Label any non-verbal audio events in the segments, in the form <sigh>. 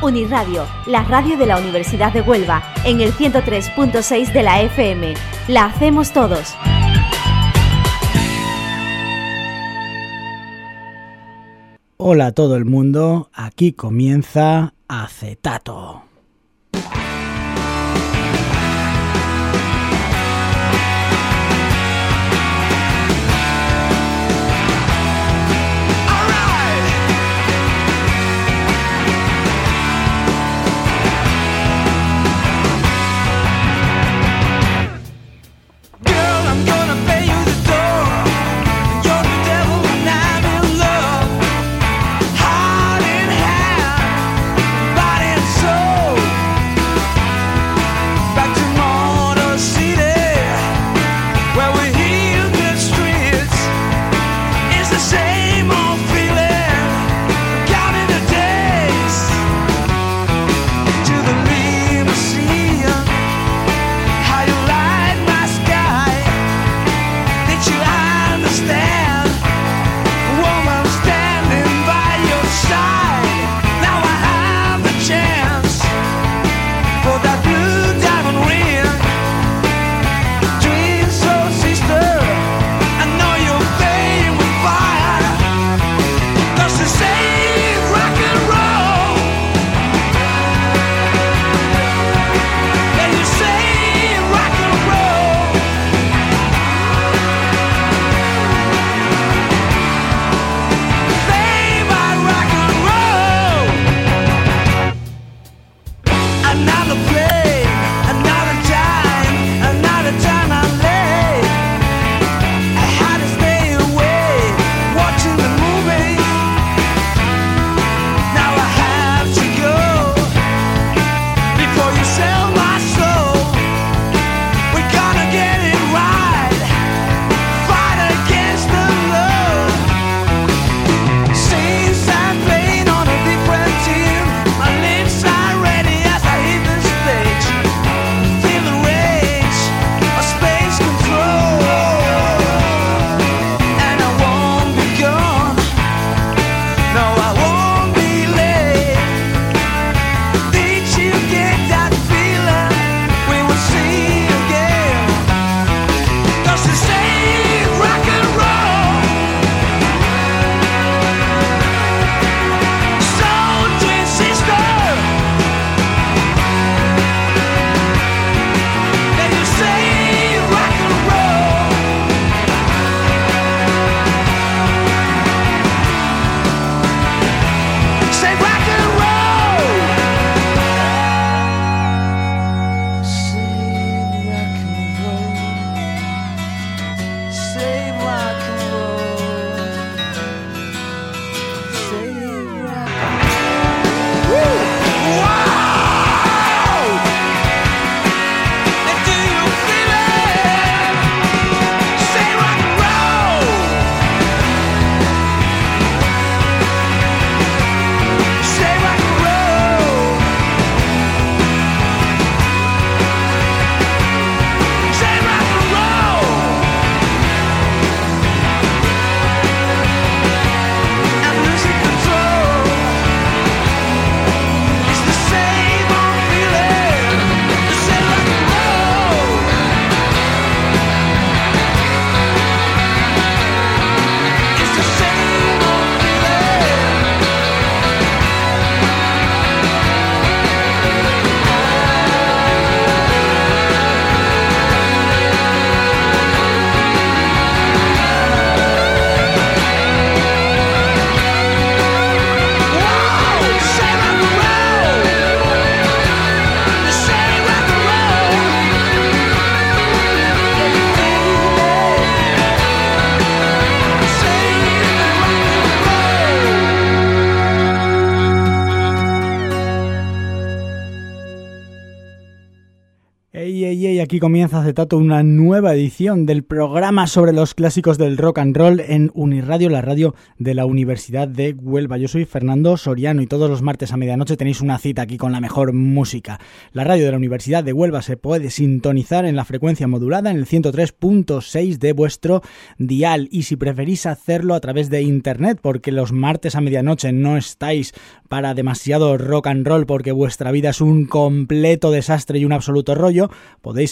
Uniradio, la radio de la Universidad de Huelva, en el 103.6 de la FM. La hacemos todos. Hola a todo el mundo, aquí comienza Acetato. Y aquí comienza Acetato una nueva edición del programa sobre los clásicos del rock and roll en Uniradio, la radio de la Universidad de Huelva. Yo soy Fernando Soriano y todos los martes a medianoche tenéis una cita aquí con la mejor música. La radio de la Universidad de Huelva se puede sintonizar en la frecuencia modulada en el 103.6 de vuestro dial y si preferís hacerlo a través de internet porque los martes a medianoche no estáis para demasiado rock and roll porque vuestra vida es un completo desastre y un absoluto rollo, podéis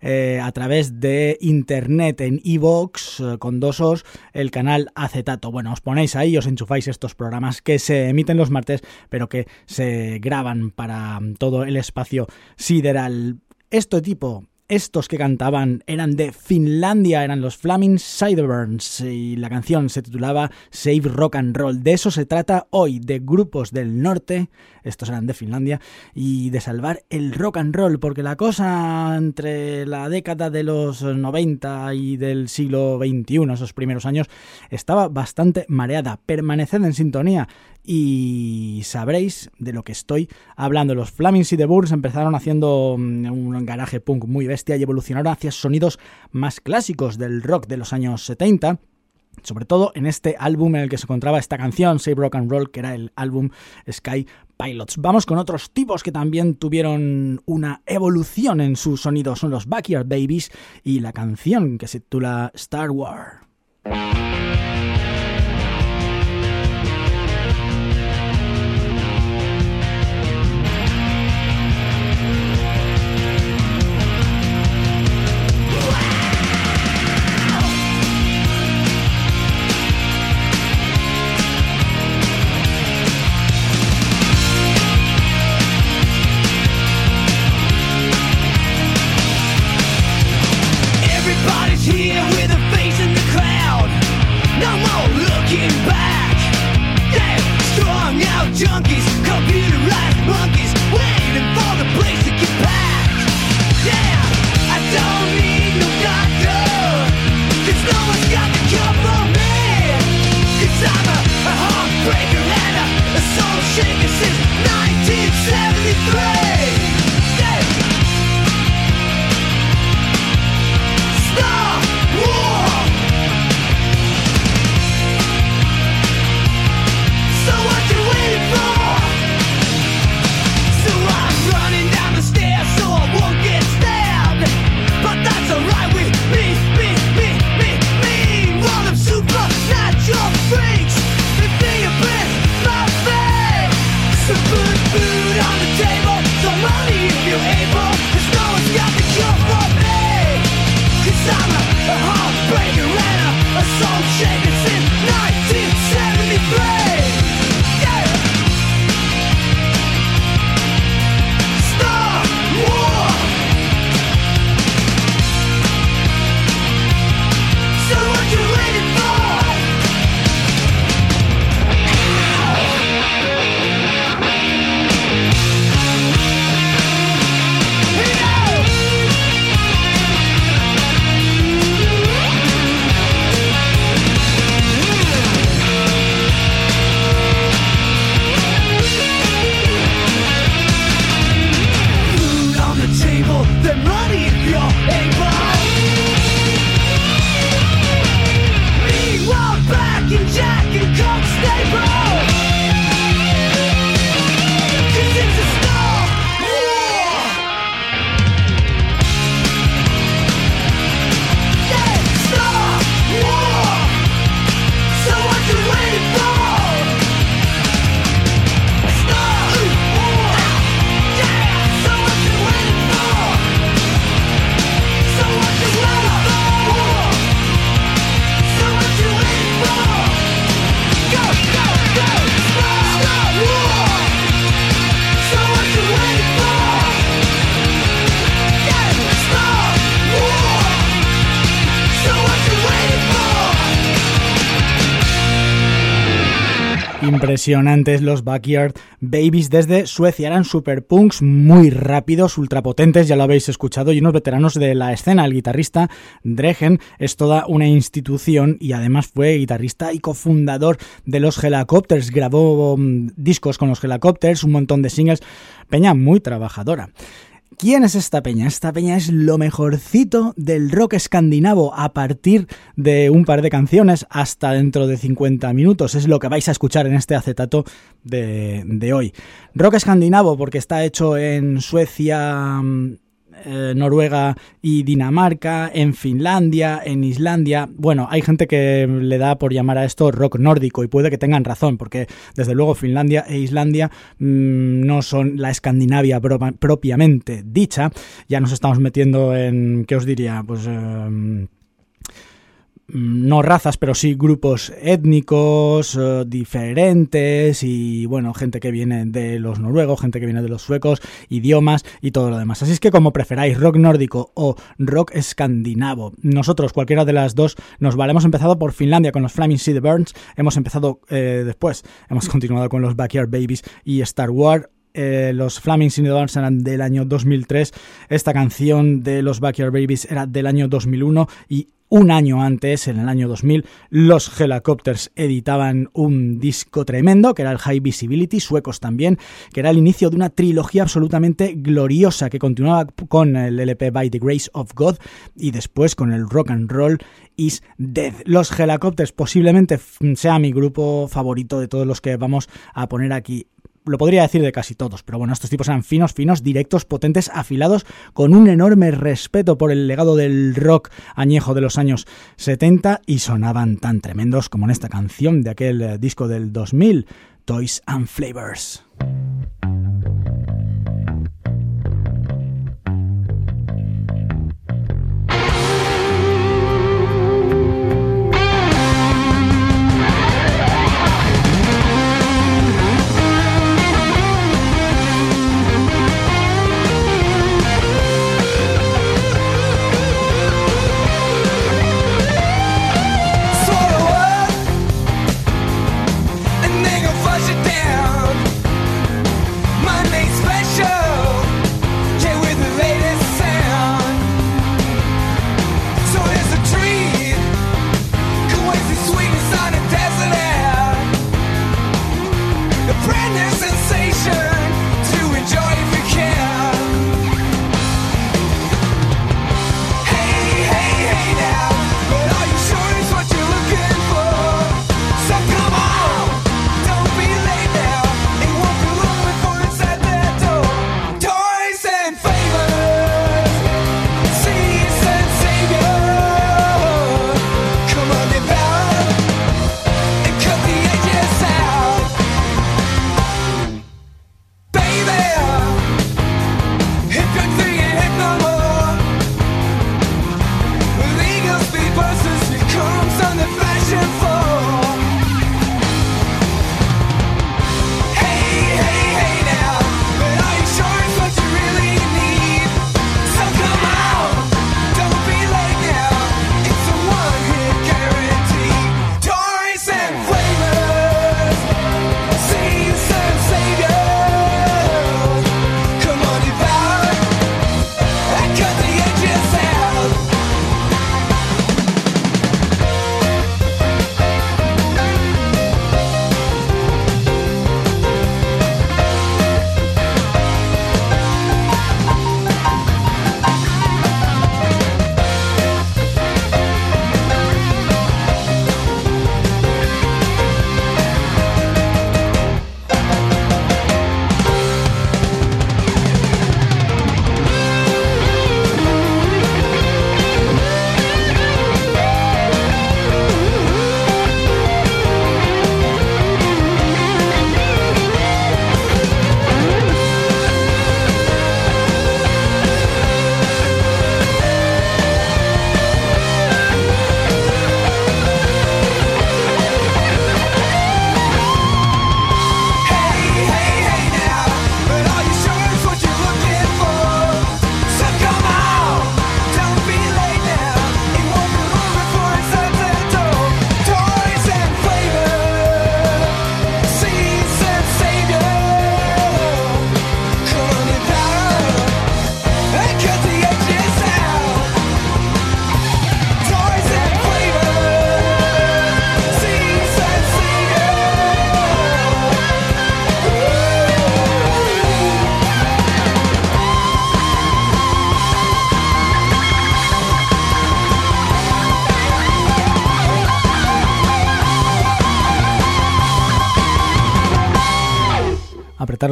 eh, a través de internet en iVoox eh, con dos os el canal Acetato. Bueno, os ponéis ahí, os enchufáis estos programas que se emiten los martes, pero que se graban para todo el espacio sideral. Este tipo estos que cantaban eran de Finlandia, eran los Flaming Sideburns y la canción se titulaba Save Rock and Roll. De eso se trata hoy, de grupos del norte, estos eran de Finlandia, y de salvar el rock and roll, porque la cosa entre la década de los 90 y del siglo XXI, esos primeros años, estaba bastante mareada. Permaneced en sintonía y sabréis de lo que estoy hablando. Los Flaming Sideburns empezaron haciendo mm, un garaje punk muy bestia y evolucionaron hacia sonidos más clásicos del rock de los años 70 sobre todo en este álbum en el que se encontraba esta canción, Save Rock and Roll, que era el álbum Sky Pilots. Vamos con otros tipos que también tuvieron una evolución en su sonido, son los Backyard Babies y la canción que se titula Star Wars. Impresionantes los Backyard Babies desde Suecia. Eran super punks muy rápidos, ultrapotentes, ya lo habéis escuchado, y unos veteranos de la escena. El guitarrista Dregen es toda una institución y además fue guitarrista y cofundador de los Helicopters. Grabó mm, discos con los Helicopters, un montón de singles. Peña muy trabajadora. ¿Quién es esta peña? Esta peña es lo mejorcito del rock escandinavo a partir de un par de canciones hasta dentro de 50 minutos. Es lo que vais a escuchar en este acetato de, de hoy. Rock escandinavo porque está hecho en Suecia, eh, Noruega y Dinamarca, en Finlandia, en Islandia. Bueno, hay gente que le da por llamar a esto rock nórdico y puede que tengan razón, porque desde luego Finlandia e Islandia mm, no son la Escandinavia propiamente dicha. Ya nos estamos metiendo en, ¿qué os diría? Pues... Mm, no razas, pero sí grupos étnicos eh, diferentes y bueno, gente que viene de los noruegos, gente que viene de los suecos, idiomas y todo lo demás. Así es que como preferáis, rock nórdico o rock escandinavo. Nosotros, cualquiera de las dos, nos vale. Hemos empezado por Finlandia con los Flaming Sea Burns, hemos empezado eh, después, hemos <laughs> continuado con los Backyard Babies y Star Wars eh, los Flaming Burns eran del año 2003, esta canción de los Backyard Babies era del año 2001 y un año antes, en el año 2000, los Helicopters editaban un disco tremendo, que era el High Visibility, suecos también, que era el inicio de una trilogía absolutamente gloriosa que continuaba con el LP By the Grace of God y después con el Rock and Roll is Dead. Los Helicopters posiblemente sea mi grupo favorito de todos los que vamos a poner aquí lo podría decir de casi todos, pero bueno, estos tipos eran finos, finos, directos, potentes, afilados, con un enorme respeto por el legado del rock añejo de los años 70 y sonaban tan tremendos como en esta canción de aquel eh, disco del 2000, Toys and Flavors.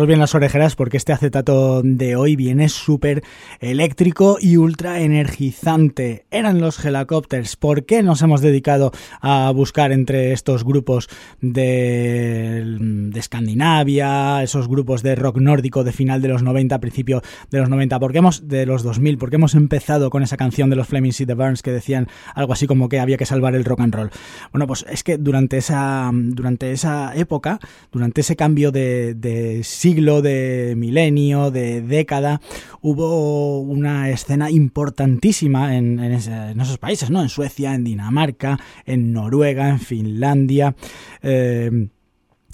Bien las orejeras porque este acetato de hoy viene súper eléctrico y ultra energizante. Eran los helicópteros. ¿Por qué nos hemos dedicado a buscar entre estos grupos de, de Escandinavia, esos grupos de rock nórdico de final de los 90, principio de los 90? ¿Por qué hemos, de los 2000? ¿Por qué hemos empezado con esa canción de los Flaming Sea the Burns que decían algo así como que había que salvar el rock and roll? Bueno, pues es que durante esa, durante esa época, durante ese cambio de, de siglo, de milenio, de década, hubo una escena importantísima en, esos países, ¿no? En Suecia, en Dinamarca, en Noruega, en Finlandia. Eh,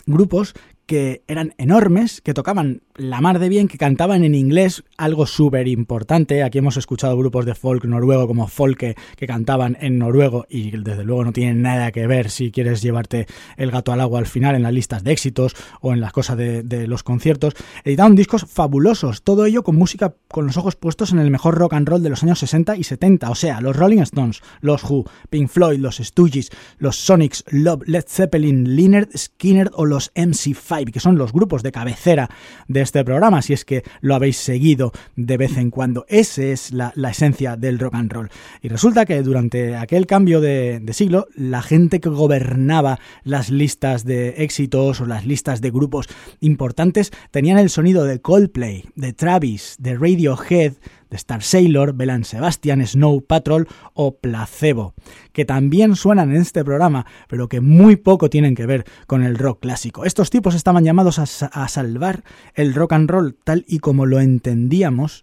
grupos que eran enormes, que tocaban la mar de bien, que cantaban en inglés, algo súper importante. Aquí hemos escuchado grupos de folk noruego como Folke que cantaban en noruego y desde luego no tienen nada que ver si quieres llevarte el gato al agua al final en las listas de éxitos o en las cosas de, los conciertos. Editaron discos fabulosos, todo ello con música con los ojos puestos en el mejor rock and roll de los años 60 y 70, o sea, los Rolling Stones, los Who, Pink Floyd, los Stooges, los Sonics, Love, Led Zeppelin, Lynyrd Skinner o los MC5, que son los grupos de cabecera de este programa, si es que lo habéis seguido de vez en cuando. Esa es la, esencia del rock and roll. Y resulta que durante aquel cambio de, de siglo, la gente que gobernaba las listas de éxitos o las listas de grupos importantes tenían el sonido de Coldplay, de Travis, de Radiohead, de Star Sailor, Belan Sebastian, Snow Patrol o Placebo, que también suenan en este programa, pero que muy poco tienen que ver con el rock clásico. Estos tipos estaban llamados a, salvar el rock and roll tal y como lo entendíamos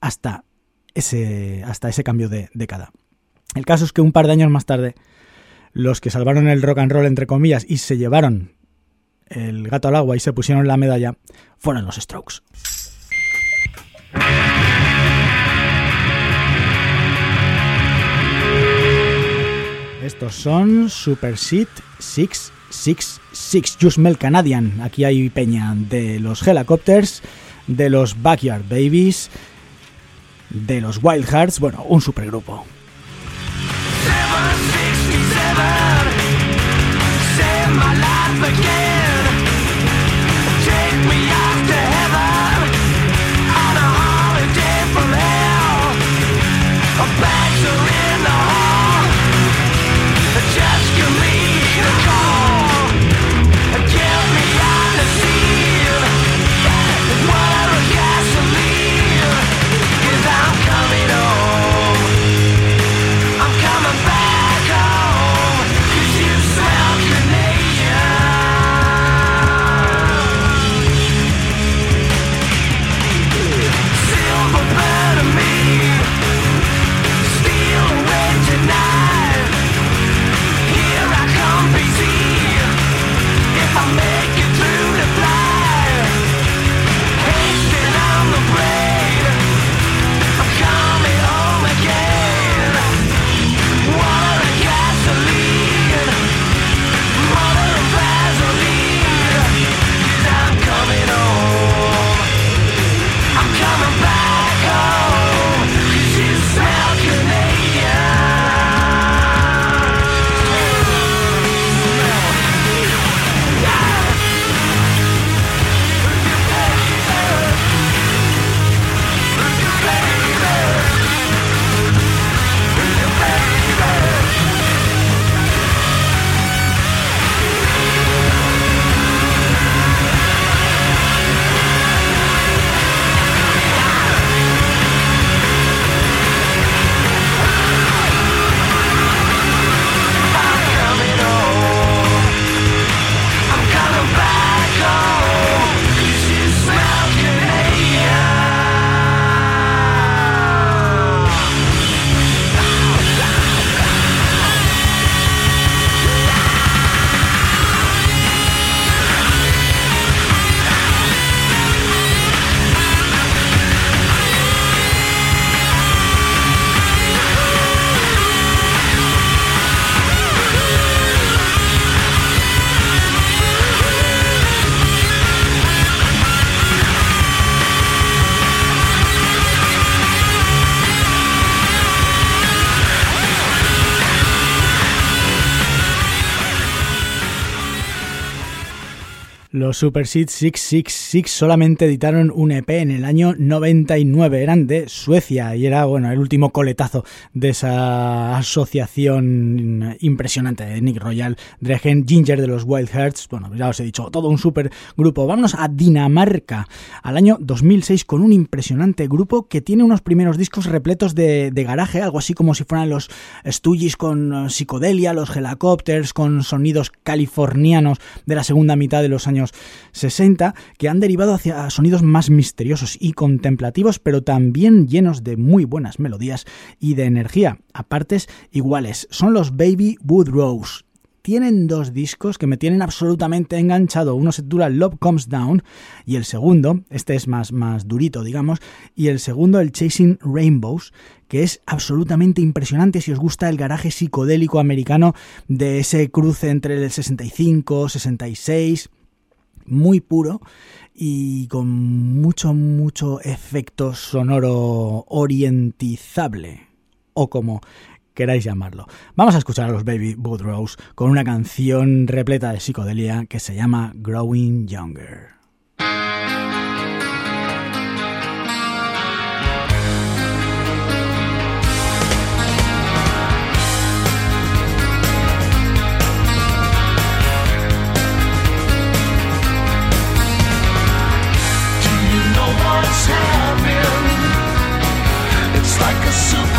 hasta ese, hasta ese cambio de década. El caso es que un par de años más tarde, los que salvaron el rock and roll, entre comillas, y se llevaron el gato al agua y se pusieron la medalla, fueron los Strokes. Estos son Super Seat 666, Just Mel Canadian. Aquí hay peña de los Helicopters, de los Backyard Babies, de los Wild Hearts, bueno, un supergrupo. Seven. Save my life again. Los Super Seed 666 solamente editaron un EP en el año 99, eran de Suecia y era bueno el último coletazo de esa asociación impresionante de Nick Royal, Dregen, Ginger de los Wild Hearts, bueno ya os he dicho, todo un super grupo. Vámonos a Dinamarca, al año 2006 con un impresionante grupo que tiene unos primeros discos repletos de, garaje, algo así como si fueran los Stooges con eh, psicodelia, los Helicopters con sonidos californianos de la segunda mitad de los años 60 que han derivado hacia sonidos más misteriosos y contemplativos, pero también llenos de muy buenas melodías y de energía, a partes iguales. Son los Baby Woodrose tienen dos discos que me tienen absolutamente enganchado. Uno se titula Love Comes Down y el segundo, este es más, más durito, digamos, y el segundo, el Chasing Rainbows, que es absolutamente impresionante si os gusta el garaje psicodélico americano de ese cruce entre el 65, 66 muy puro y con mucho, mucho efecto sonoro orientizable, o como queráis llamarlo. Vamos a escuchar a los Baby Woodrose con una canción repleta de psicodelia que se llama Growing Younger. like a soup.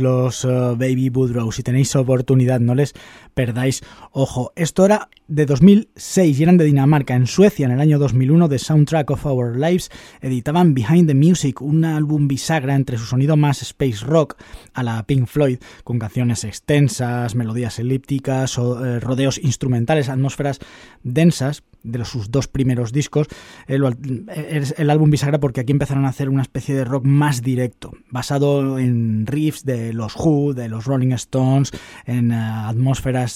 Los uh, Baby Woodrow. Si tenéis oportunidad, no les perdáis ojo. Esto era de 2006 y eran de Dinamarca. En Suecia, en el año 2001, The Soundtrack of Our Lives editaban Behind the Music, un álbum bisagra entre su sonido más space rock a la Pink Floyd, con canciones extensas, melodías elípticas, eh, rodeos instrumentales, atmósferas densas de sus dos primeros discos, el, el, álbum bisagra porque aquí empezaron a hacer una especie de rock más directo, basado en riffs de los Who, de los Rolling Stones, en atmósferas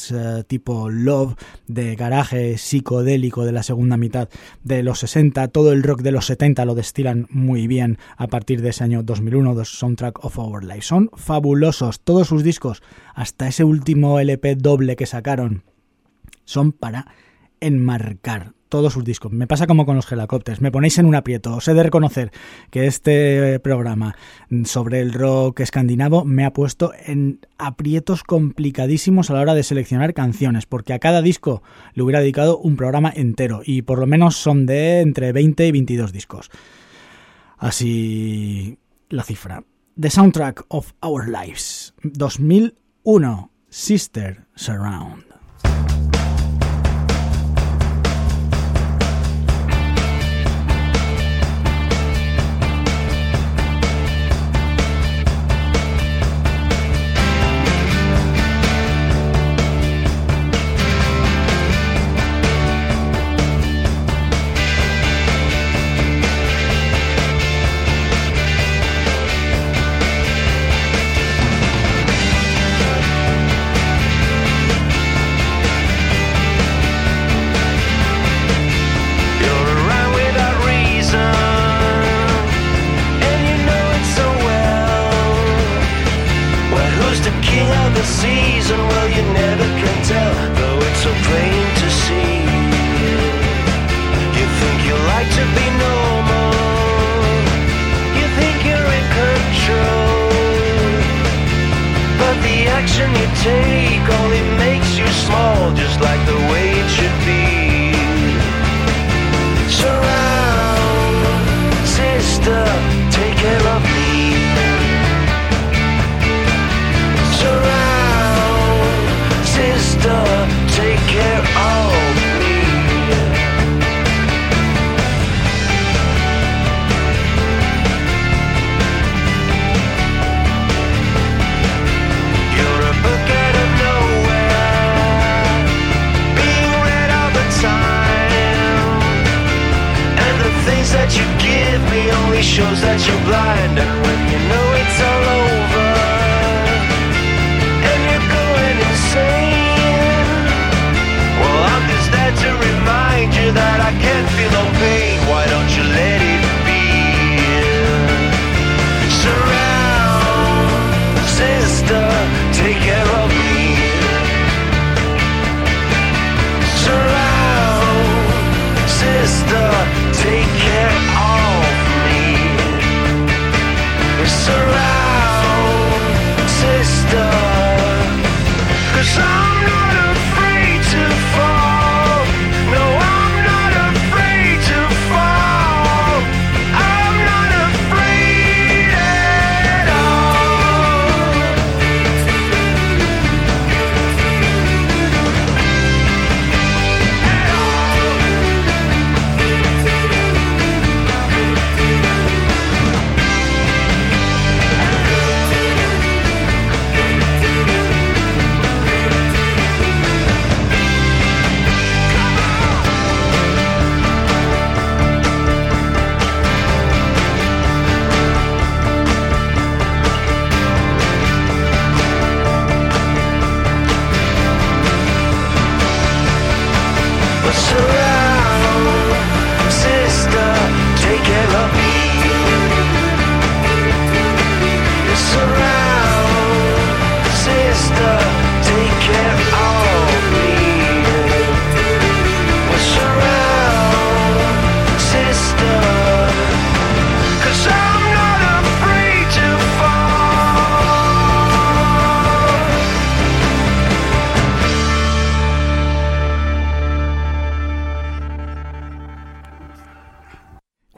tipo Love, de garaje psicodélico de la segunda mitad de los 60, todo el rock de los 70 lo destilan muy bien a partir de ese año 2001, The Soundtrack of Our Life. Son fabulosos, todos sus discos, hasta ese último LP doble que sacaron, son para enmarcar todos sus discos. Me pasa como con los helicópteros, me ponéis en un aprieto. Os he de reconocer que este programa sobre el rock escandinavo me ha puesto en aprietos complicadísimos a la hora de seleccionar canciones, porque a cada disco le hubiera dedicado un programa entero y por lo menos son de entre 20 y 22 discos. Así la cifra. The Soundtrack of Our Lives, 2001, Sister Surround.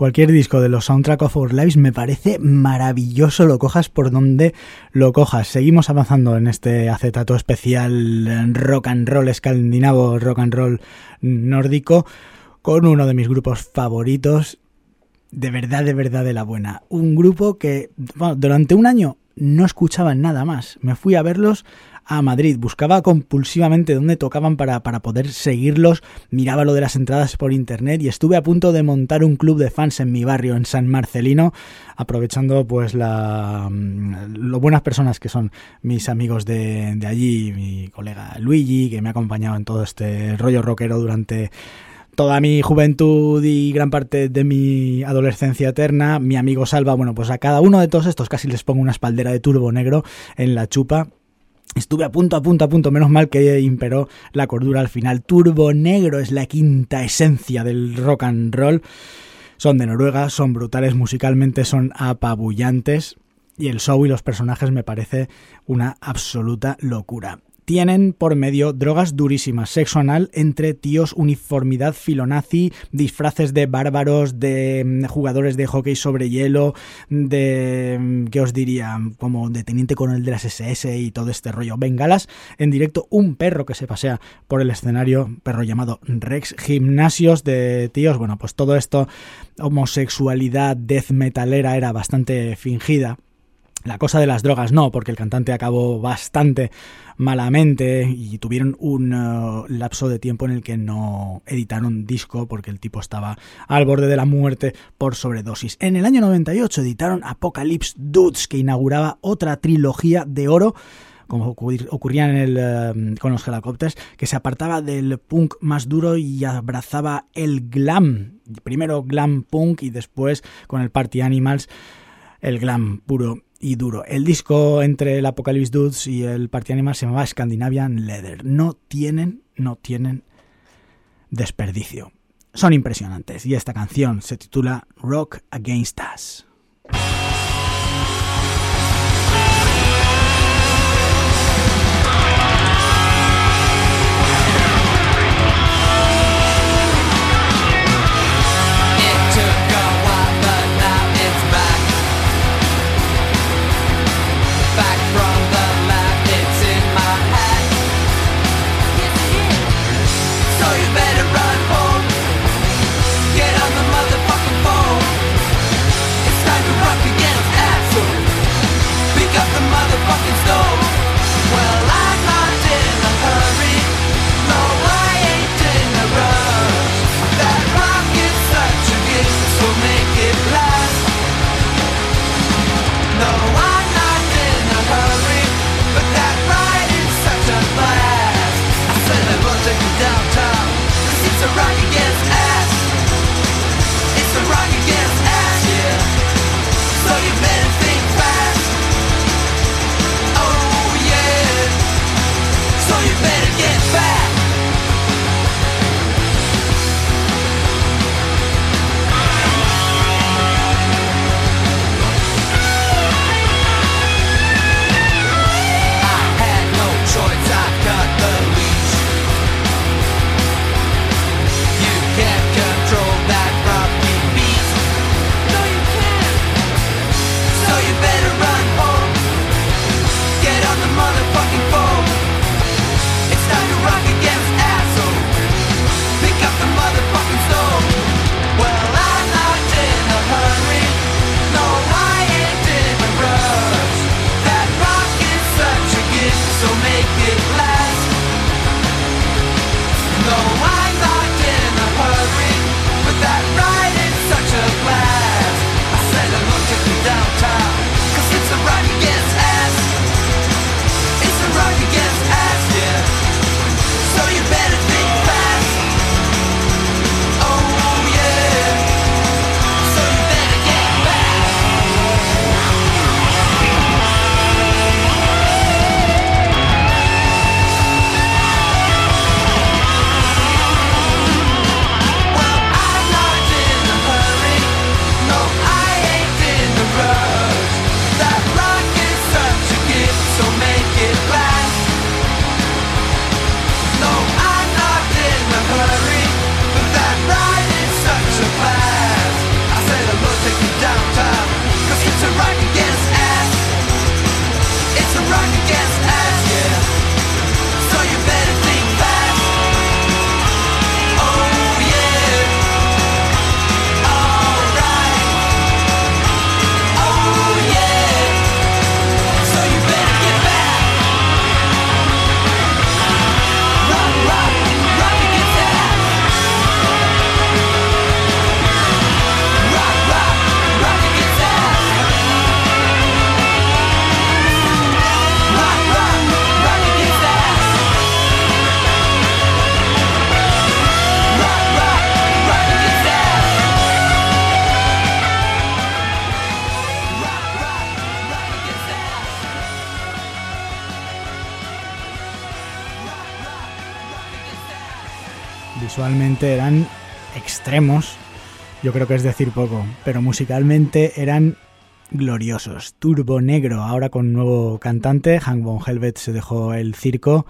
Cualquier disco de los Soundtrack of Our Lives me parece maravilloso, lo cojas por donde lo cojas. Seguimos avanzando en este acetato especial rock and roll escandinavo, rock and roll nórdico, con uno de mis grupos favoritos, de verdad, de verdad de la buena. Un grupo que durante un año no escuchaba nada más. Me fui a verlos a Madrid. Buscaba compulsivamente dónde tocaban para, para poder seguirlos. Miraba lo de las entradas por internet y estuve a punto de montar un club de fans en mi barrio, en San Marcelino, aprovechando pues la mm, lo buenas personas que son mis amigos de, de allí, mi colega Luigi, que me ha acompañado en todo este rollo rockero durante toda mi juventud y gran parte de mi adolescencia eterna, mi amigo Salva, bueno, pues a cada uno de todos estos casi les pongo una espaldera de turbo negro en la chupa Estuve a punto, a punto, a punto, menos mal que imperó la cordura al final. Turbo Negro es la quinta esencia del rock and roll. Son de Noruega, son brutales musicalmente, son apabullantes y el show y los personajes me parece una absoluta locura tienen por medio drogas durísimas, sexo anal entre tíos, uniformidad filonazi, disfraces de bárbaros, de mm, jugadores de hockey sobre hielo, de, mm, ¿qué os diría? Como de teniente coronel de las SS y todo este rollo. Bengalas, en directo un perro que se pasea por el escenario, perro llamado Rex, gimnasios de tíos, bueno, pues todo esto, homosexualidad death metalera era bastante fingida. La cosa de las drogas no, porque el cantante acabó bastante malamente y tuvieron un uh, lapso de tiempo en el que no editaron disco porque el tipo estaba al borde de la muerte por sobredosis. En el año 98 editaron Apocalypse Dudes que inauguraba otra trilogía de oro como ocurría en el, uh, con los helicópteros, que se apartaba del punk más duro y abrazaba el glam. Primero glam punk y después con el Party Animals el glam puro y duro. El disco entre el Apocalypse Dudes y el Party Animal se llamaba Scandinavian Leather. No tienen, no tienen desperdicio. Son impresionantes y esta canción se titula Rock Against Us. Visualmente eran extremos, yo creo que es decir poco, pero musicalmente eran gloriosos. Turbo Negro, ahora con nuevo cantante, Hank von Helvet se dejó el circo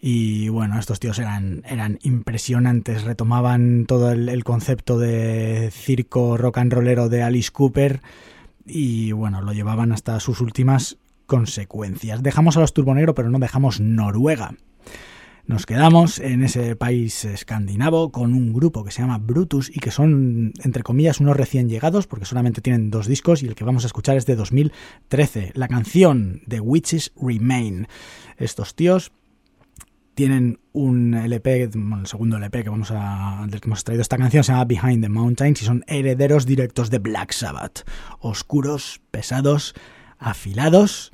y bueno, estos tíos eran, eran impresionantes, retomaban todo el, concepto de circo rock and rollero de Alice Cooper y bueno, lo llevaban hasta sus últimas consecuencias. Dejamos a los Turbonegro, pero no dejamos Noruega. Nos quedamos en ese país escandinavo con un grupo que se llama Brutus y que son, entre comillas, unos recién llegados porque solamente tienen dos discos y el que vamos a escuchar es de 2013. La canción de Witches Remain. Estos tíos tienen un LP, el segundo LP que vamos a, del que hemos traído esta canción se llama Behind the Mountains y son herederos directos de Black Sabbath. Oscuros, pesados, afilados.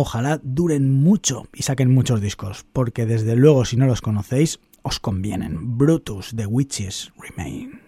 Ojalá duren mucho y saquen muchos discos, porque desde luego si no los conocéis, os convienen. Brutus, The Witches Remain.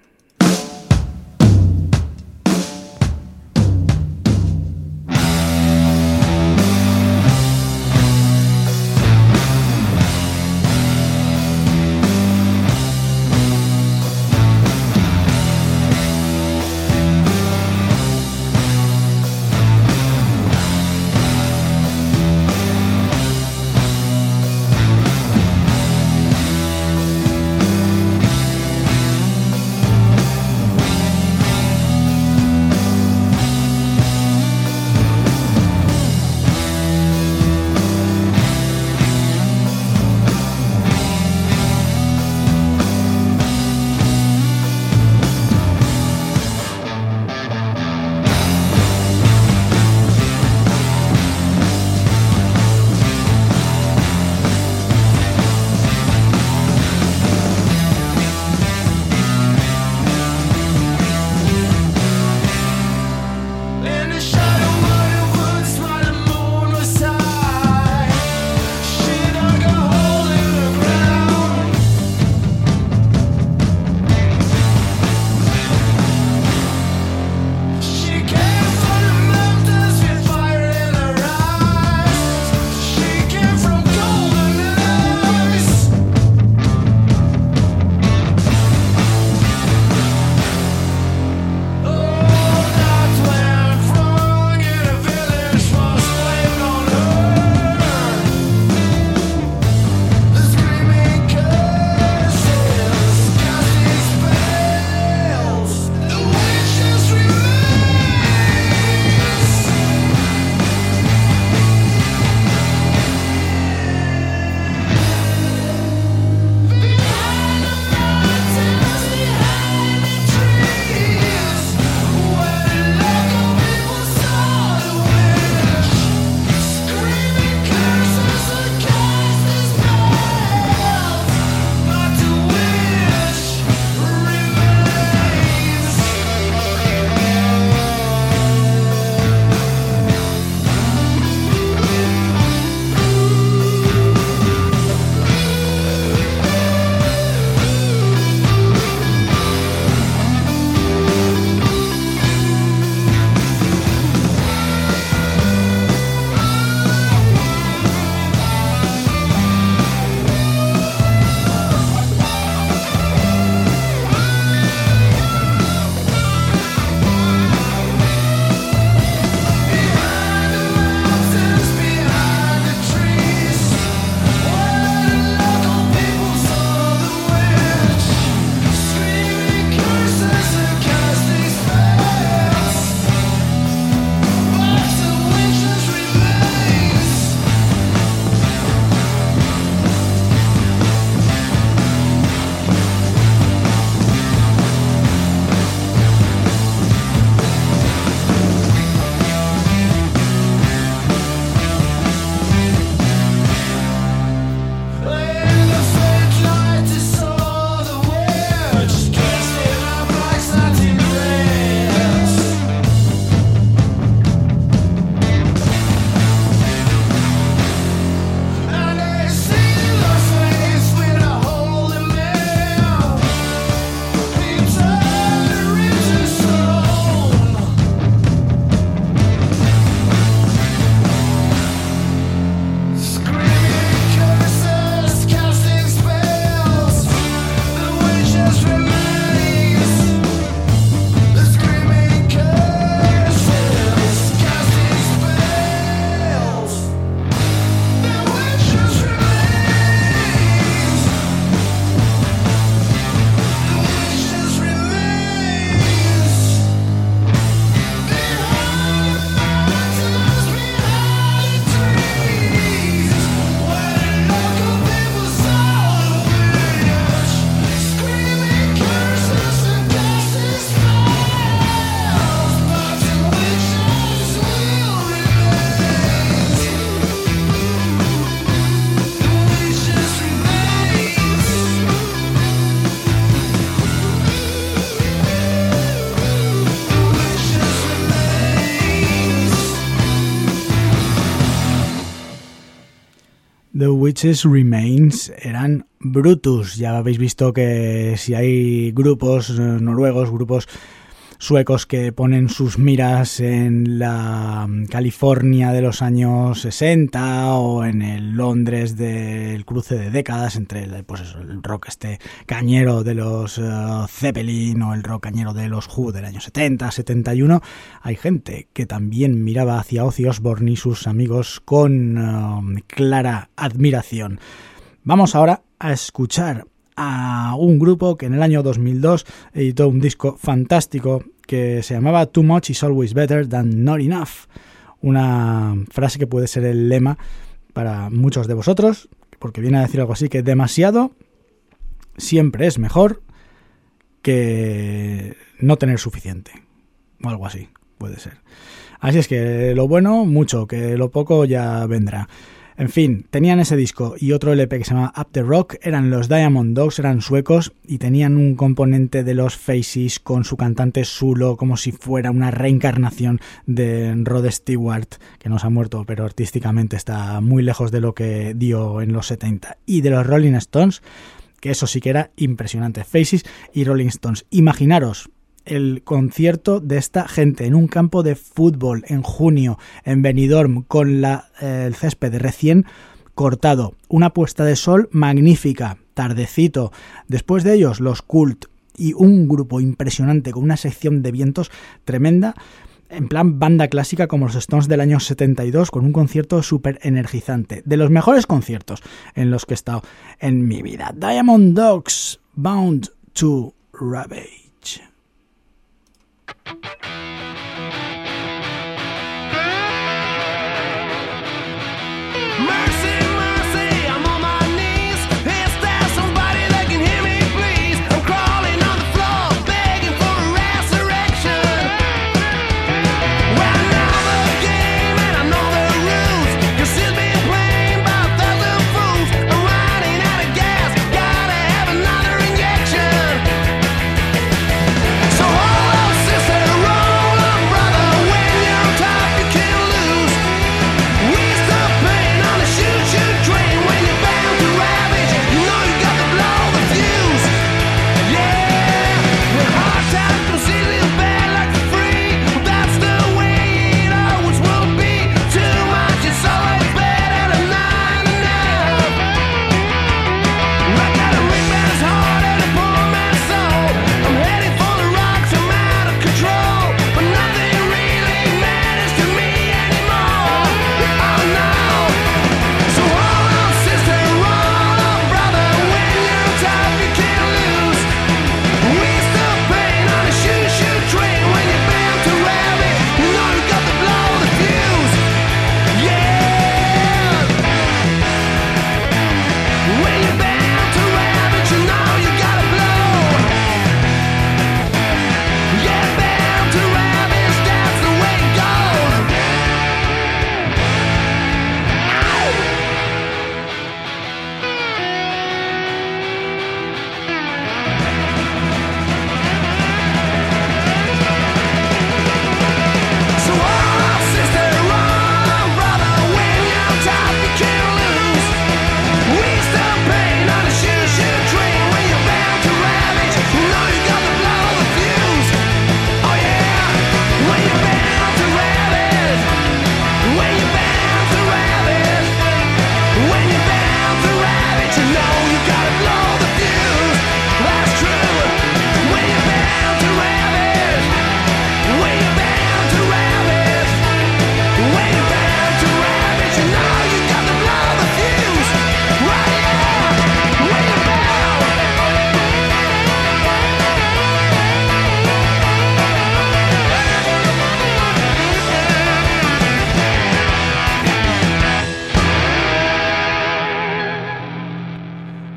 Remains eran Brutus. Ya habéis visto que si hay grupos eh, noruegos, grupos suecos que ponen sus miras en la California de los años 60 o en el Londres del cruce de décadas entre el, pues el rock este cañero de los eh, Zeppelin o el rock cañero de los Who del año 70, 71, hay gente que también miraba hacia Ozzy Osbourne y sus amigos con eh, clara admiración. Vamos ahora a escuchar a un grupo que en el año 2002 editó un disco fantástico que se llamaba Too Much is Always Better Than Not Enough. Una frase que puede ser el lema para muchos de vosotros, porque viene a decir algo así que demasiado siempre es mejor que no tener suficiente. O algo así, puede ser. Así es que lo bueno, mucho, que lo poco ya vendrá. En fin, tenían ese disco y otro LP que se llama Up the Rock, eran los Diamond Dogs, eran suecos y tenían un componente de los Faces con su cantante Sulo como si fuera una reencarnación de Rod Stewart, que no se ha muerto, pero artísticamente está muy lejos de lo que dio en los 70. Y de los Rolling Stones, que eso sí que era impresionante, Faces y Rolling Stones. Imaginaros el concierto de esta gente en un campo de fútbol en junio en Benidorm con la, eh, el césped recién cortado, una puesta de sol magnífica, tardecito, después de ellos los Cult y un grupo impresionante con una sección de vientos tremenda, en plan banda clásica como los Stones del año 72 con un concierto súper energizante, de los mejores conciertos en los que he estado en mi vida. Diamond Dogs Bound to Ravage. thank you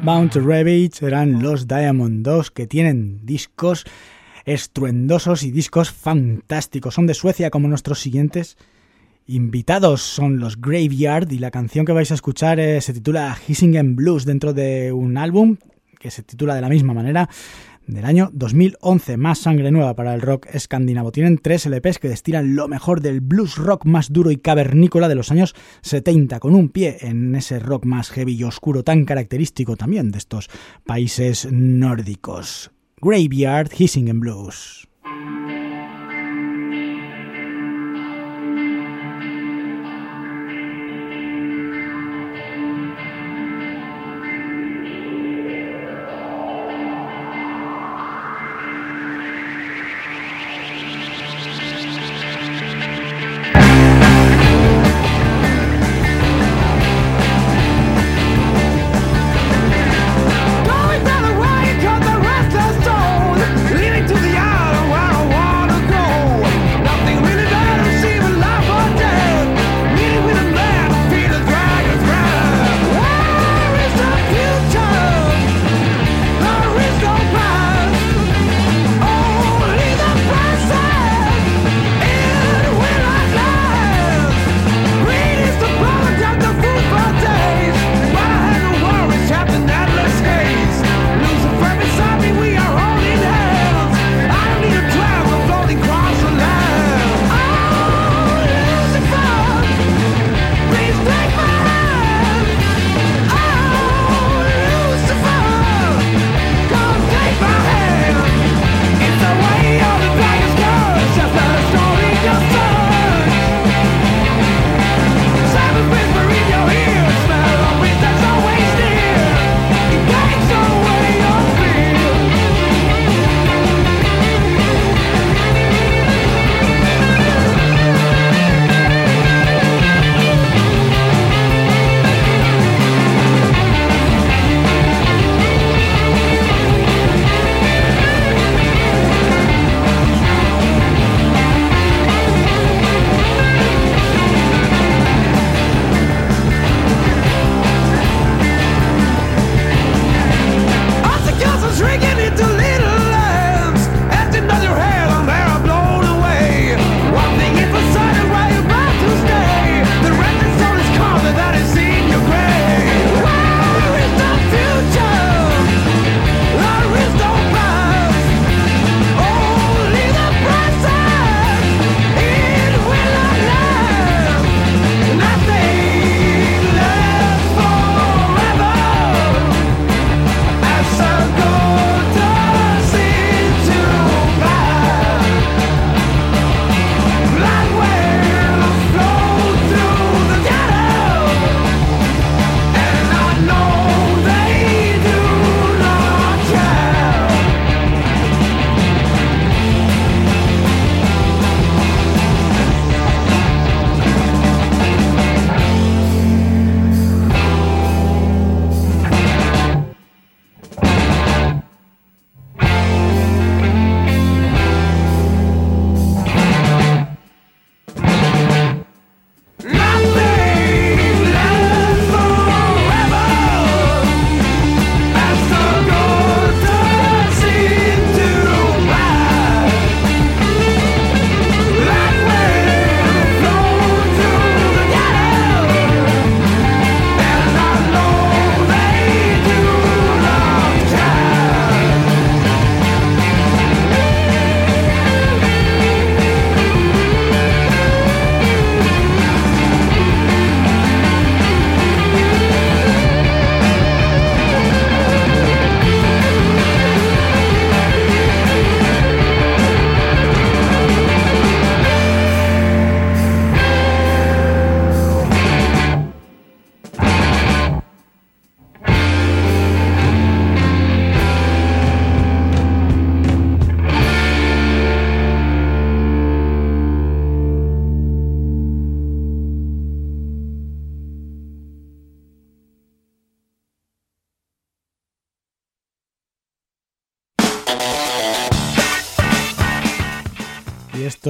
Mount Ravage eran los Diamond Dogs que tienen discos estruendosos y discos fantásticos. Son de Suecia como nuestros siguientes invitados. Son los Graveyard y la canción que vais a escuchar eh, se titula Hissingen Blues dentro de un álbum que se titula de la misma manera del año 2011. Más sangre nueva para el rock escandinavo. Tienen tres LPs que destilan lo mejor del blues rock más duro y cavernícola de los años 70, con un pie en ese rock más heavy y oscuro tan característico también de estos países nórdicos. Graveyard Hissing and Blues.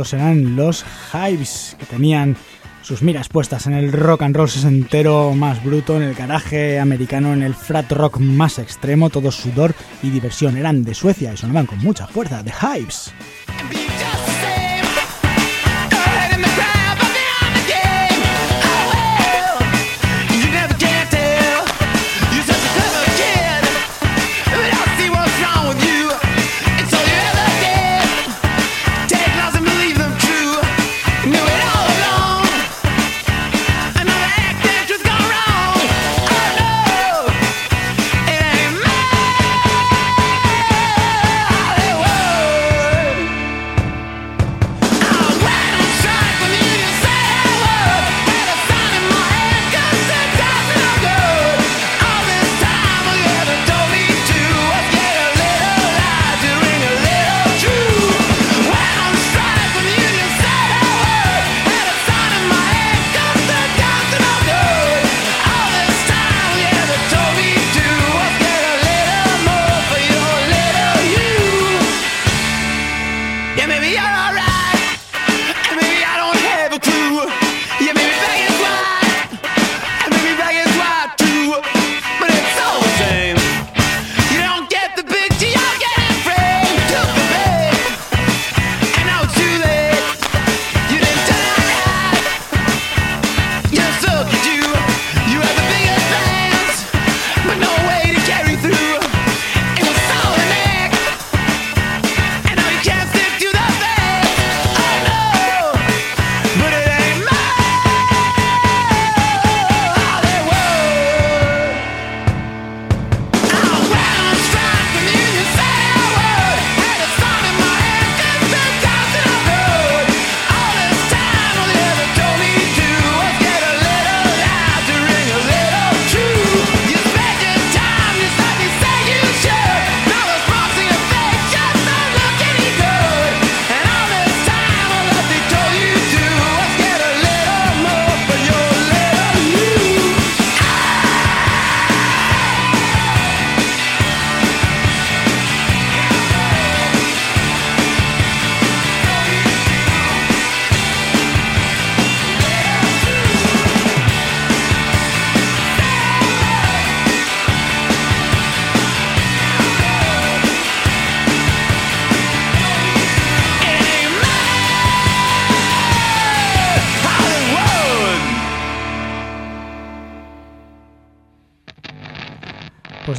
Serán los Hives, que tenían sus miras puestas en el rock and roll sesentero más bruto, en el garaje americano, en el frat rock más extremo, todo sudor y diversión. Eran de Suecia y sonaban con mucha fuerza, The Hives.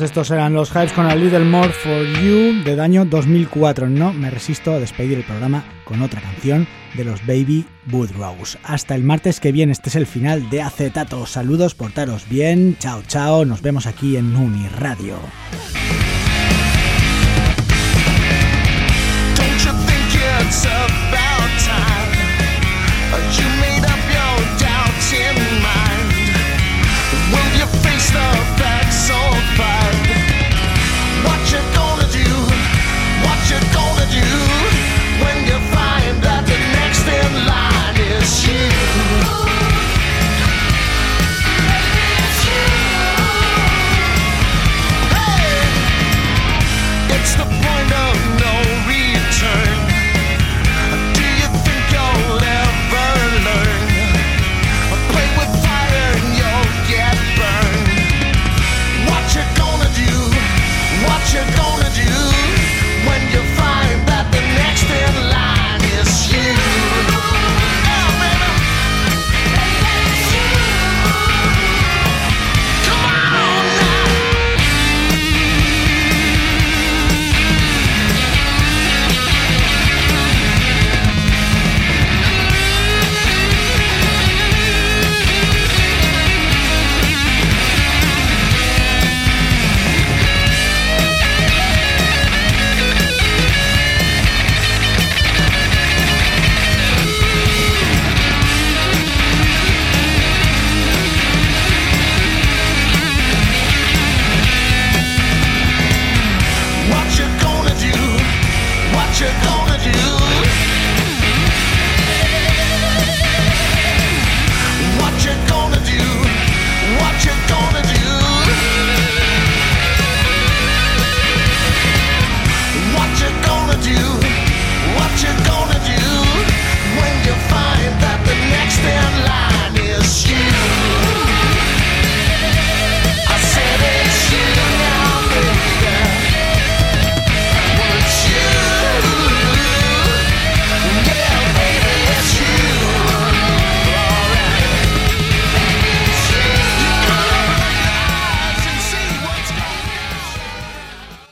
Estos eran los Hives con A Little More For You de año 2004. No me resisto a despedir el programa con otra canción de los Baby Woodrows. Hasta el martes que viene, este es el final de Acetato. Saludos, portaros bien, chao chao, nos vemos aquí en Uni Radio.